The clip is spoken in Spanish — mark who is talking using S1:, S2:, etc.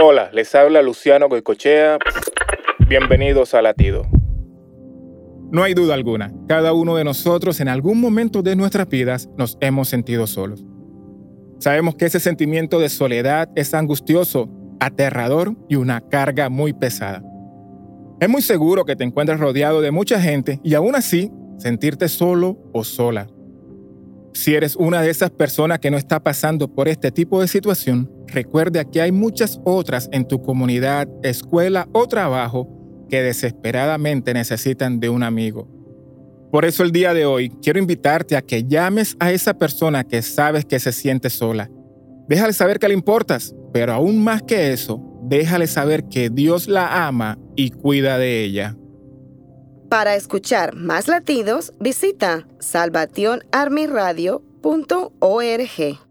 S1: Hola, les habla Luciano Goicochea. Bienvenidos a Latido. No hay duda alguna, cada uno de nosotros en algún momento de nuestras vidas nos hemos sentido solos. Sabemos que ese sentimiento de soledad es angustioso, aterrador y una carga muy pesada. Es muy seguro que te encuentres rodeado de mucha gente y aún así sentirte solo o sola. Si eres una de esas personas que no está pasando por este tipo de situación, recuerda que hay muchas otras en tu comunidad, escuela o trabajo que desesperadamente necesitan de un amigo. Por eso el día de hoy quiero invitarte a que llames a esa persona que sabes que se siente sola. Déjale saber que le importas, pero aún más que eso, déjale saber que Dios la ama y cuida de ella.
S2: Para escuchar más latidos, visita salvationarmyradio.org.